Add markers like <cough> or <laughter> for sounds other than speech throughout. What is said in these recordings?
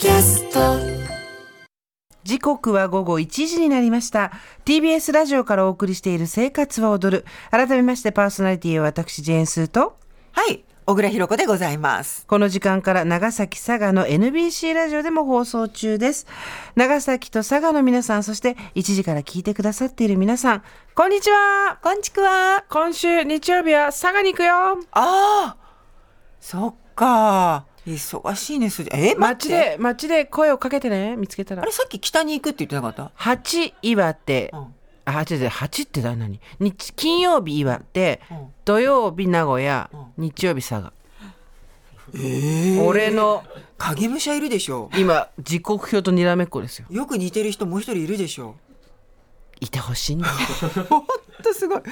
キャスト。時刻は午後1時になりました。TBS ラジオからお送りしている生活は踊る。改めましてパーソナリティは私ジェーンスーと。はい、小倉弘子でございます。この時間から長崎佐賀の NBC ラジオでも放送中です。長崎と佐賀の皆さんそして1時から聞いてくださっている皆さん。こんにちは。こんちくわ。今週日曜日は佐賀に行くよ。ああ、そっか。忙しいね、すじ。え、待街。で街で声をかけてね見つけたら。あれ、さっき北に行くって言ってなかった？八岩手、うん。あ、違う違う、八って何？日、金曜日岩手、うん。土曜日名古屋、う日曜日佐賀。ええ俺の。影武者いるでしょ。今、時刻表とにらめっこですよ。よく似てる人もう一人いるでしょ。いてほしいんだよ。ほ <laughs> んとすごい。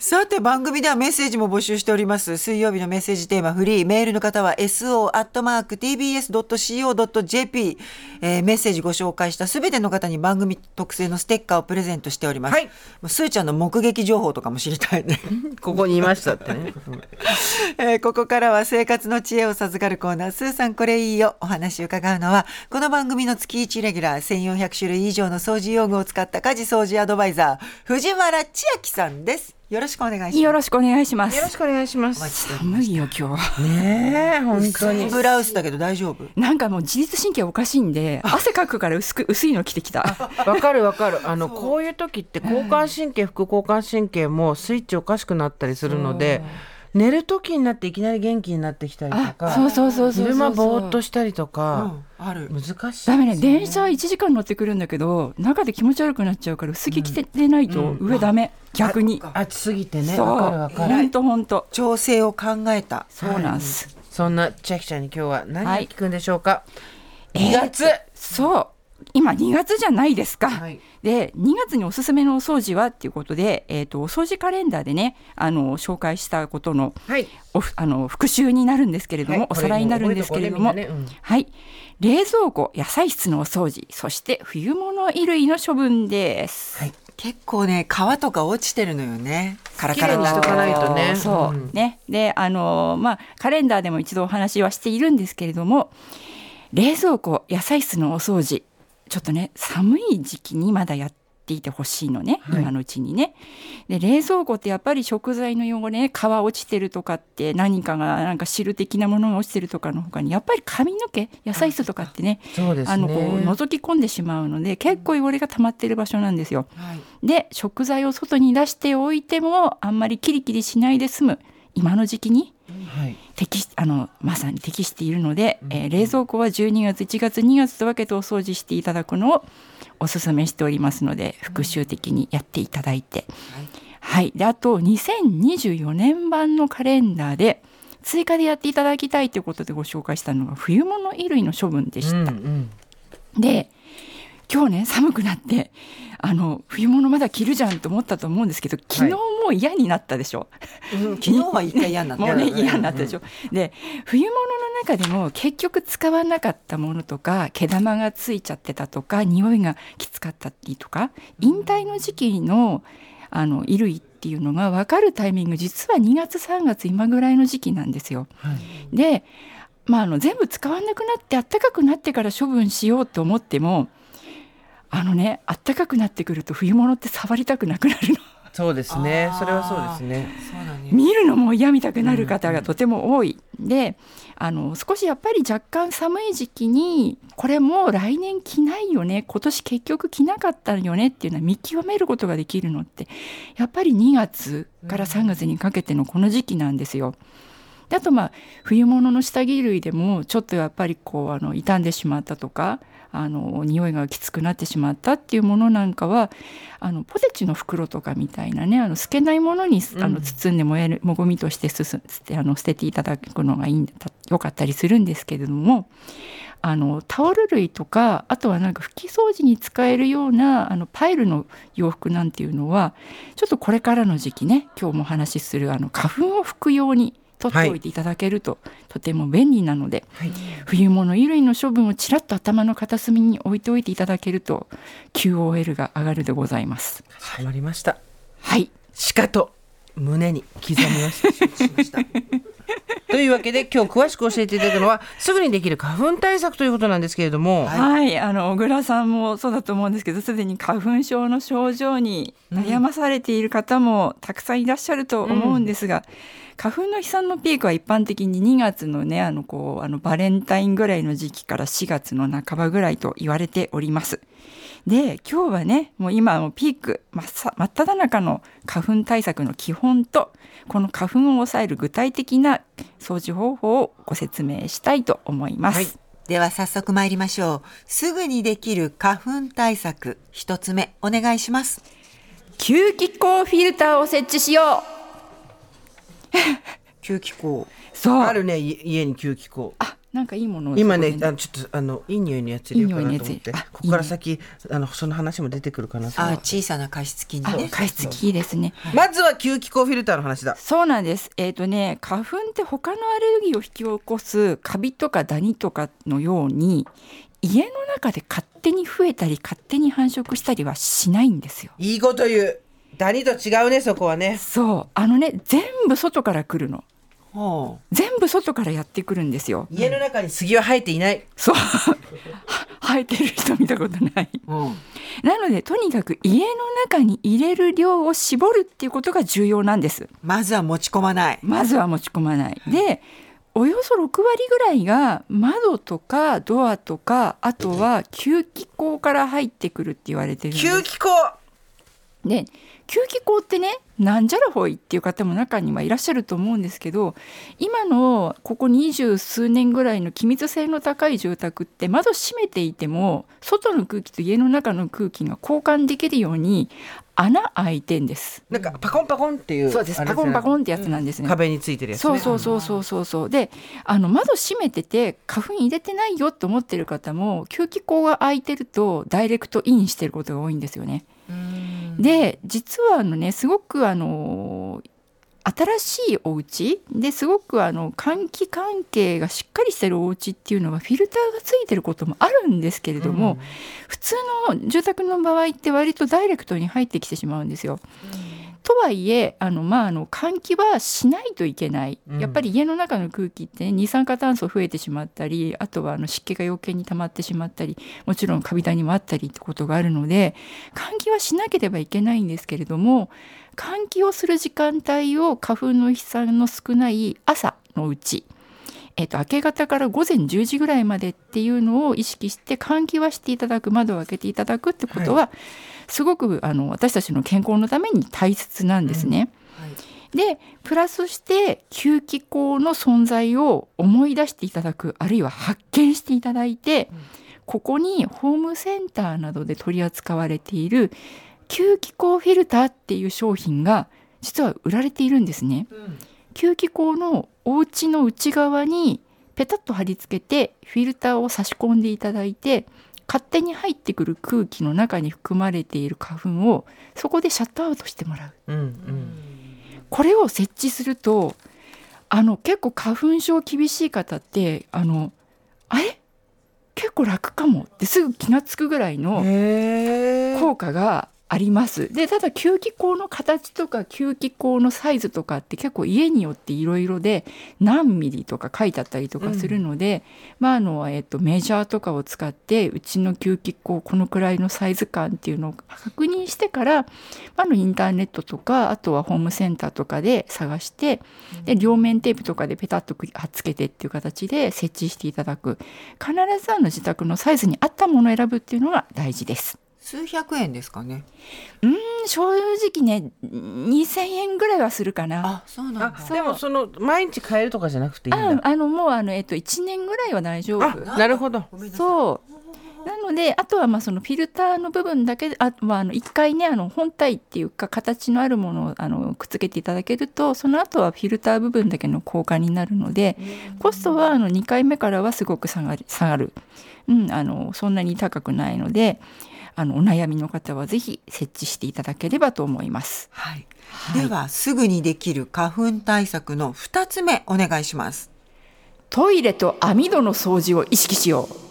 さて番組ではメッセージも募集しております。水曜日のメッセージテーマフリー。メールの方は so.tbs.co.jp、えーメッセージご紹介したすべての方に番組特製のステッカーをプレゼントしております。はいすーちゃんの目撃情報とかも知りたいね。<laughs> ここにいましたってね。<laughs> えーここからは生活の知恵を授かるコーナー、スーさんこれいいよ。お話を伺うのは、この番組の月1レギュラー、1400種類以上の掃除用具を使った家事掃除アドバイザー、藤原千秋さんです。よろしくお願いします。よろしくお願いします。よろしくお願いしまお待ちす。しております寒いよ今日。ねえ、本当に。ブラウスだけど大丈夫？なんかもう自律神経おかしいんで、汗かくから薄く薄いの着てきた。わかるわかる。あの、こういう時って交感神経、副交感神経もスイッチおかしくなったりするので、寝る時になっていきなり元気になってきたりとあ、か、そうそうそうそうそう。昼間ぼーっとしたりとうか、ん、ある。難しい。ダメね電車1時間乗ってくるんだけど中で気持ち悪くなっちゃうから薄着着ててないと上ダメ、逆に暑すぎてね、そうわかるわかる。ほんとほんと調整を考えた。そうなんです、そんな千秋ちゃんに今日は何をはい聞くんでしょうか？えー2月。そう今2月じゃないですか、はい。で2月におすすめのお掃除はっていうことで、えー、とお掃除カレンダーでねあの紹介したことのはい。おふあの復習になるんですけれども、はい。おさらいになるんですけれども、ねみんはい。冷蔵庫野菜室のお掃除そして冬物衣類の処分です。はい。結構ね、皮とか落ちてるのよね。カラカラにしとかないとね。そう、うん。ね。であのまあカレンダーでも一度お話はしているんですけれども冷蔵庫野菜室のお掃除ちょっとね寒い時期にまだやっていてほしいのね、はい今のうちにね。で冷蔵庫ってやっぱり食材の汚れね皮落ちてるとかって何かがなんか汁的なものが落ちてるとかの他にやっぱり髪の毛野菜室とかってねそうですね。あのこう覗き込んでしまうので結構汚れが溜まってる場所なんですよ。はい。で食材を外に出しておいてもあんまりキリキリしないで済む今の時期にはい。適しあのまさに適しているので、えー冷蔵庫は12月1月2月と分けてお掃除していただくのをおすすめしておりますので復習的にやっていただいて、はい、であと2024年版のカレンダーで追加でやっていただきたいということでご紹介したのが冬物衣類の処分でした。うんで今日ね寒くなってあの冬物まだ着るじゃんと思ったと思うんですけど昨日もう嫌になったでしょ、昨日は一回嫌になった。<laughs> もうね嫌になったでしょ、で冬物の中でも結局使わなかったものとか毛玉がついちゃってたとか匂いがきつかったりとか引退の時期のあの衣類っていうのが分かるタイミング実は2月3月今ぐらいの時期なんですよ。はい。で、まあ、あの全部使わなくなって暖かくなってから処分しようと思ってもあのね暖かくなってくると冬物って触りたくなくなるのそうですねそれはそうですね。見るのも嫌みたくなる方がとても多い。であの少しやっぱり若干寒い時期にこれもう来年着ないよね今年結局着なかったよねっていうのは見極めることができるのってやっぱり2月から3月にかけてのこの時期なんですよ。であとまあ冬物の下着類でもちょっとやっぱりこうあの傷んでしまったとかあの匂いがきつくなってしまったっていうものなんかはあのポテチの袋とかみたいなねあの透けないものにあの包んで燃えるもごみとしてすす捨てあの捨てていただくのがいいんだよかったりするんですけれどもあのタオル類とかあとはなんか拭き掃除に使えるようなあのパイルの洋服なんていうのはちょっとこれからの時期ね今日もお話しするあの花粉を拭くように取っておいていただけると、とても便利なので、はい。冬物衣類の処分をちらっと頭の片隅に置いておいていただけると QOL が上がるでございます。始まりました。はいしかと胸に刻みました。しました。<laughs> というわけで今日詳しく教えていただくのはすぐにできる花粉対策ということなんですけれども、はい、あの小倉さんもそうだと思うんですけどすでに花粉症の症状に悩まされている方もたくさんいらっしゃると思うんですが、花粉の飛散のピークは一般的に2月のねあのこうあのバレンタインぐらいの時期から4月の半ばぐらいと言われております。で今日はねもう今もピーク真っ只中の花粉対策の基本とこの花粉を抑える具体的な掃除方法をご説明したいと思います。はいでは早速参りましょう。すぐにできる花粉対策、一つ目、お願いします。吸気口フィルターを設置しよ吸気口。う <laughs> そうあるねい家に吸気口あなんかいいものを今ねあのちょっとあのいい匂いのやつ入れようかなと思って。ここから先あのその話も出てくるかなあ、小さな加湿器ね。加湿器いいですね。まずは吸気口フィルターの話だ。そうなんです。えっ、とね花粉って他のアレルギーを引き起こすカビとかダニとかのように家の中で勝手に増えたり勝手に繁殖したりはしないんですよ。いいこと言う。ダニと違うねそこはね。そう。あのね全部外から来るの。ほ全部外からやってくるんですよ家の中に杉は生えていないそう <laughs> 生えてる人見たことない。う。うん。なのでとにかく家の中に入れる量を絞るっていうことが重要なんです。まずは持ち込まない。まずは持ち込まない。でおよそ6割ぐらいが窓とかドアとかあとは吸気口から入ってくるって言われてるんです。吸気口で吸気口ってねなんじゃらほいっていう方も中にはいらっしゃると思うんですけど今のここ二十数年ぐらいの気密性の高い住宅って窓閉めていても外の空気と家の中の空気が交換できるように穴開いてんです。なんかパコンパコンっていうそうですパコンパコンンってやつなんですね。壁についてるやつねそうそうそうそうそうそうであの窓閉めてて花粉入れてないよと思ってる方も吸気口が開いてるとダイレクトインしてることが多いんですよね。で実はあのねすごくあの新しいお家ですごくあの換気関係がしっかりしてるお家っていうのはフィルターがついてることもあるんですけれども、普通の住宅の場合って割とダイレクトに入ってきてしまうんですよ。とはいえあの、まあ、あの換気はしないといけない、うん。やっぱり家の中の空気って、ね、二酸化炭素増えてしまったりあとはあの湿気が余計に溜まってしまったりもちろんカビダニもあったりってことがあるので換気はしなければいけないんですけれども換気をする時間帯を花粉の飛散の少ない朝のうちえっと明け方から午前10時ぐらいまでっていうのを意識して換気はしていただく窓を開けていただくってことは、すごくあの私たちの健康のために大切なんですね。はい。でプラスして吸気口の存在を思い出していただくあるいは発見していただいて、ここにホームセンターなどで取り扱われている吸気口フィルターっていう商品が実は売られているんですね。吸気口のお家の内側にペタッと貼り付けてフィルターを差し込んでいただいて勝手に入ってくる空気の中に含まれている花粉をそこでシャットアウトしてもらう。うんうんこれを設置するとあの結構花粉症厳しい方ってあのあれ？結構楽かもってすぐ気が付くぐらいの効果があります。でただ吸気口の形とか吸気口のサイズとかって結構家によっていろいろで何ミリとか書いてあったりとかするので、まああのえっとメジャーとかを使ってうちの吸気口このくらいのサイズ感っていうのを確認してから、まあ、あのインターネットとかあとはホームセンターとかで探してで両面テープとかでペタッとくっつけてっていう形で設置していただく必ずあの自宅のサイズに合ったものを選ぶっていうのが大事です。数百円ですかね。正直ね2,000円ぐらいはするかな。あ、そうなんでもその毎日変えるとかじゃなくていいんだああのもうあの、えっと、1年ぐらいは大丈あ夫。なるほど。そうなのであとはまあそのフィルターの部分だけであ、まあ、あの1回ねあの本体っていうか形のあるものをあのくっつけていただけるとその後はフィルター部分だけの交換になるのでコストはあの2回目からはすごく下がり下がる、うん、あのそんなに高くないのであのお悩みの方はぜひ設置していただければと思います。はい。はいでは、すぐにできる花粉対策の二つ目、お願いします。トイレと網戸の掃除を意識しよう。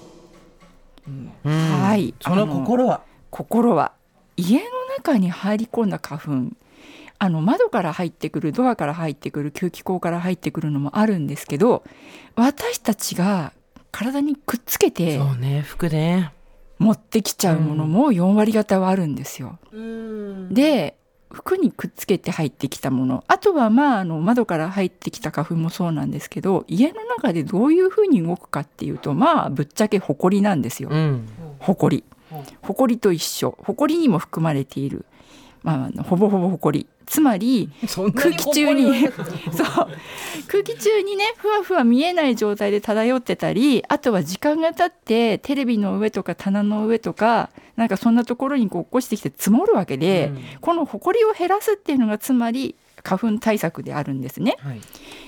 うんはいその心は？心は家の中に入り込んだ花粉あの窓から入ってくるドアから入ってくる吸気口から入ってくるのもあるんですけど私たちが体にくっつけてそうね服ね持ってきちゃうものも4割方はあるんですよ。うん。で服にくっつけて入ってきたもの。あとはまああの窓から入ってきた花粉もそうなんですけど家の中でどういうふうに動くかっていうとまあぶっちゃけホコリなんですよ。うん。ホコリ。うん。ホコリと一緒。ホコリにも含まれている、まあ、ほぼほぼホコリつまり空気中に <laughs> そう。空気中にねふわふわ見えない状態で漂ってたりあとは時間が経ってテレビの上とか棚の上とかなんかそんなところにこう起こしてきて積もるわけで、うん。この埃を減らすっていうのがつまり花粉対策であるんですね。はい。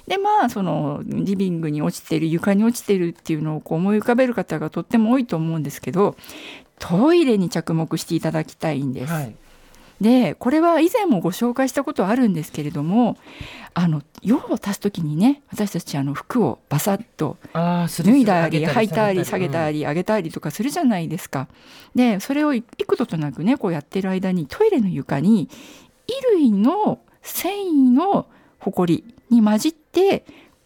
でまあそのリビングに落ちてる床に落ちてるっていうのをこう思い浮かべる方がとっても多いと思うんですけどトイレに着目していただきたいんです。はいでこれは以前もご紹介したことあるんですけれどもあの用を足す時にね私たちあの服をバサッとああす脱いだり履いたり下げりたり上げたりとかするじゃないですか。でそれを幾度となくねこうやってる間にトイレの床に衣類の繊維のほこりに混じって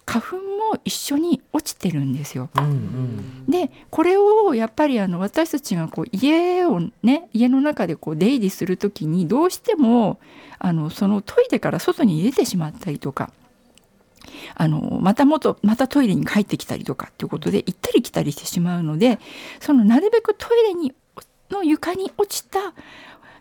花粉も一緒に落ちてるんですよ。うんうんでこれをやっぱりあの私たちがこう家をね家の中でこう出入りする時にどうしてもあのそのトイレから外に出てしまったりとかあのまた元またトイレに帰ってきたりとかっていうことで行ったり来たりしてしまうのでそのなるべくトイレにの床に落ちた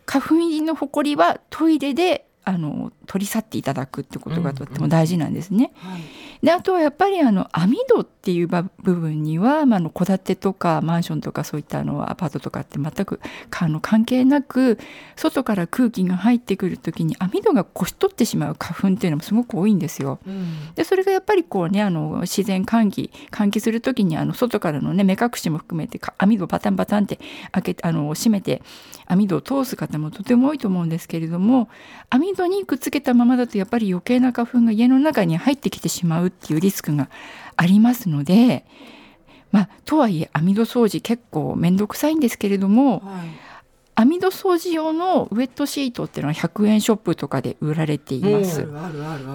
花粉入りのほこりはトイレであの取り去っていただくってことがとっても大事なんですね。はいであとはやっぱりあの網戸っていうば部分には、まあ、あの戸建てとかマンションとかそういったあのアパートとかって全くあの関係なく外から空気が入ってくる時に網戸がこし取ってしまう花粉っていうのもすごく多いんですよ。うんでそれがやっぱりこうねあの自然換気換気する時にあの外からのね目隠しも含めてか網戸をパタンパタンって開けあの閉めて網戸を通す方もとても多いと思うんですけれども網戸にくっつけたままだとやっぱり余計な花粉が家の中に入ってきてしまうっていうリスクがありますのでまあとはいえ網戸掃除結構面倒くさいんですけれどもはい。網戸掃除用のウェットシートっていうのは100円ショップとかで売られています。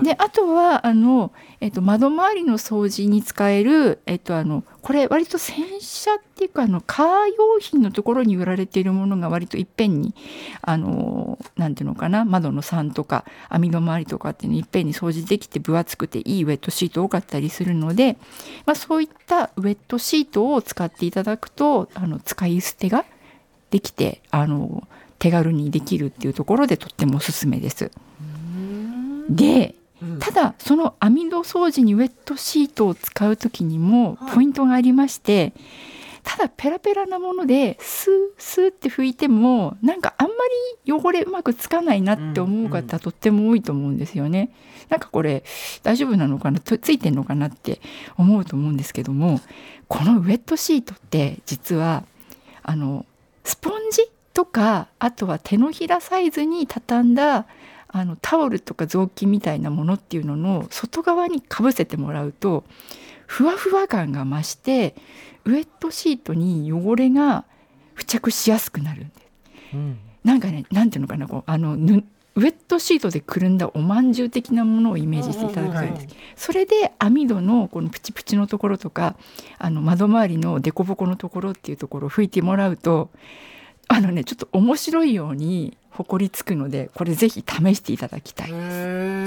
であとはあの、えっと、窓周りの掃除に使える、えっと、あのこれ割と洗車っていうかあのカー用品のところに売られているものが割といっぺんにあのなんていうのかな窓の桟とか網の周りとかっていうのいっぺんに掃除できて分厚くていいウェットシート多かったりするので、まあ、そういったウェットシートを使っていただくとあの使い捨てができてあの手軽にできるっていうところでとってもおすすめです。でうん。ただその網戸掃除にウェットシートを使う時にもはい。ポイントがありまして、ただペラペラなものでスースーって拭いてもなんかあんまり汚れうまくつかないなって思う方とっても多いと思うんですよね。なんかこれ大丈夫なのかな？とついてんのかなって思うと思うんですけどもこのウェットシートって実はあのスポンジとかあとは手のひらサイズに畳んだあのタオルとか雑巾みたいなものっていうのの外側にかぶせてもらうとふわふわ感が増してウェットシートに汚れが付着しやすくなるんです。うんなんかねなんていうのかなこうあのぬウェットシートでくるんだおまんじゅう的なものをイメージしていただくとんです。それで網戸のこのプチプチのところとかあの窓周りの凸凹のところっていうところを拭いてもらうとあのねちょっと面白いようにほこりつくのでこれぜひ試していただきたい。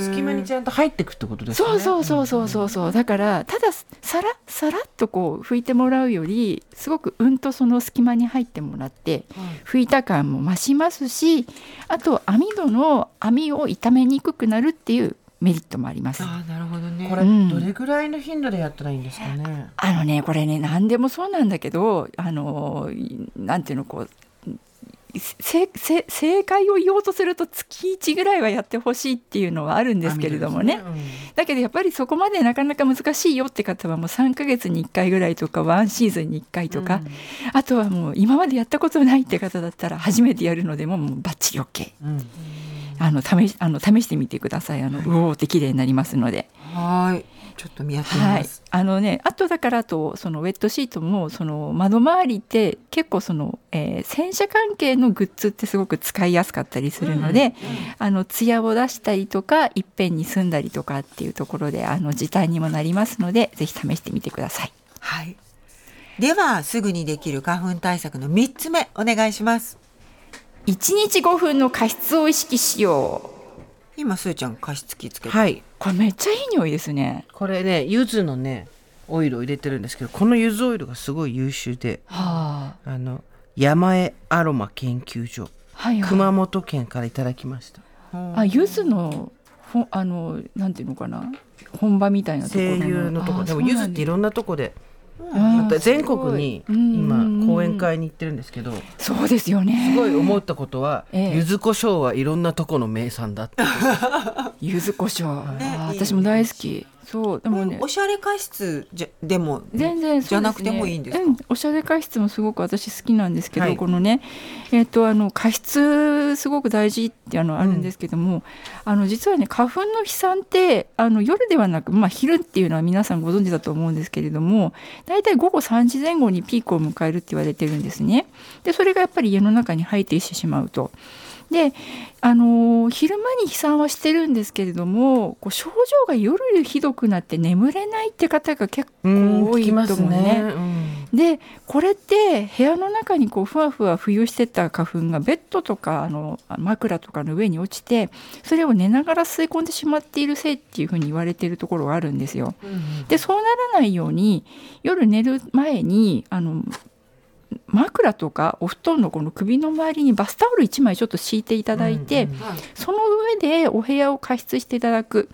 隙間にちゃんと入ってくってことですね。そうそうそうそうそう。そうだからたださらさらっとこう拭いてもらうよりすごくうんとその隙間に入ってもらって拭いた感も増しますしあと網戸の網を傷めにくくなるっていうメリットもあります。ああなるほどね。これうん。どれぐらいの頻度でやったらいいんですかね、あのねこれね何でもそうなんだけどあのなんていうのこう正解を言おうとすると月1ぐらいはやってほしいっていうのはあるんですけれどもね。だけどやっぱりそこまでなかなか難しいよって方はもう3ヶ月に1回ぐらいとかワンシーズンに1回とか、あとはもう今までやったことないって方だったら初めてやるのでももうバッチリ OK うんうんあの試しあの試してみてください。あのうおーって綺麗になりますので。はい。ちょっと見やってみはい。ます、、あのねあとだからあとそのウェットシートもその窓周りって結構その、えー洗車関係のグッズってすごく使いやすかったりするので、あの艶を出したりとかいっぺんに済んだりとかっていうところであの時短にもなりますのでぜひ試してみてください。はい。ではすぐにできる花粉対策の三つ目お願いします1日5分の加湿を意識しよ今すーちゃん加湿器つけて、はい。うこれめっちゃいい匂いですね。これね、柚子のね、オイルを入れてるんですけど、この柚子オイルがすごい優秀で、はあ、あの山江アロマ研究所、はいはい。熊本県からいただきました。あ柚子のほあのなんていうのかな本場みたいなところ声優のとこあでも柚子っていろろんなとこでんまた全国に今講演会に行ってるんですけどそうですよね。すごい思ったことはええ。柚子胡椒はいろんなとこの名産だって。<laughs> 柚子胡椒、私も大好きそうでもねおしゃれ加湿じゃでも全然ねじゃなくてもいいんですか？うん、おしゃれ加湿もすごく私好きなんですけど、はいこのねえっ、とあの加湿すごく大事ってあのあるんですけども、あの実はね花粉の飛散ってあの夜ではなくまあ昼っていうのは皆さんご存知だと思うんですけれども大体午後3時前後にピークを迎えるって言われてるんですね。でそれがやっぱり家の中に入ってしてしまうと。であのー昼間に飛散はしてるんですけれどもこう症状が夜ひどくなって眠れないって方が結構多いと思うね。でこれって部屋の中にこうふわふわ浮遊してた花粉がベッドとかあの枕とかの上に落ちてそれを寝ながら吸い込んでしまっているせいっていうふうに言われているところがあるんですよ。でそうならないように夜寝る前にあの枕とかお布団のこの首の周りにバスタオル1枚ちょっと敷いていただいて、うんうんその上でお部屋を加湿していただく。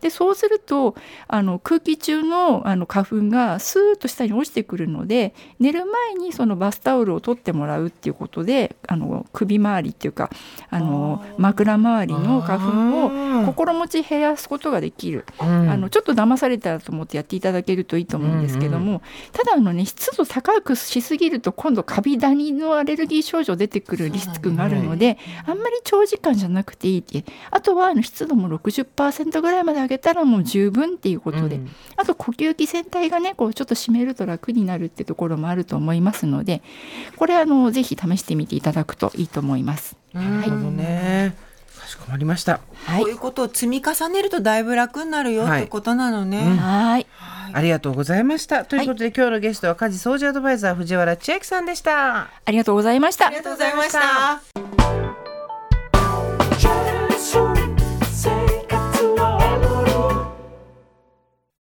でそうするとあの空気中のあの花粉がスーッと下に落ちてくるので寝る前にそのバスタオルを取ってもらうっていうことであの首周りっていうかあの枕周りの花粉を心持ち減らすことができる。うん。あのちょっと騙されたらと思ってやっていただけるといいと思うんですけども、ただあのね湿度高くしすぎると今度カビダニのアレルギー症状出てくるリスクがあるので、あんまり長時間じゃなくていいって。あとはあの湿度も60%ぐらいまで上げたらもう十分っていうことで、うんあと呼吸器全体がねこうちょっと締めると楽になるってところもあると思いますのでこれあのぜひ試してみていただくといいと思います。なるほどねかしこまりましたはいこういうことを積み重ねるとだいぶ楽になるよはいってことなのね。うんはいありがとうございましたということで今日のゲストは家事掃除アドバイザー藤原千秋さんでしたありがとうございましたありがとうございました。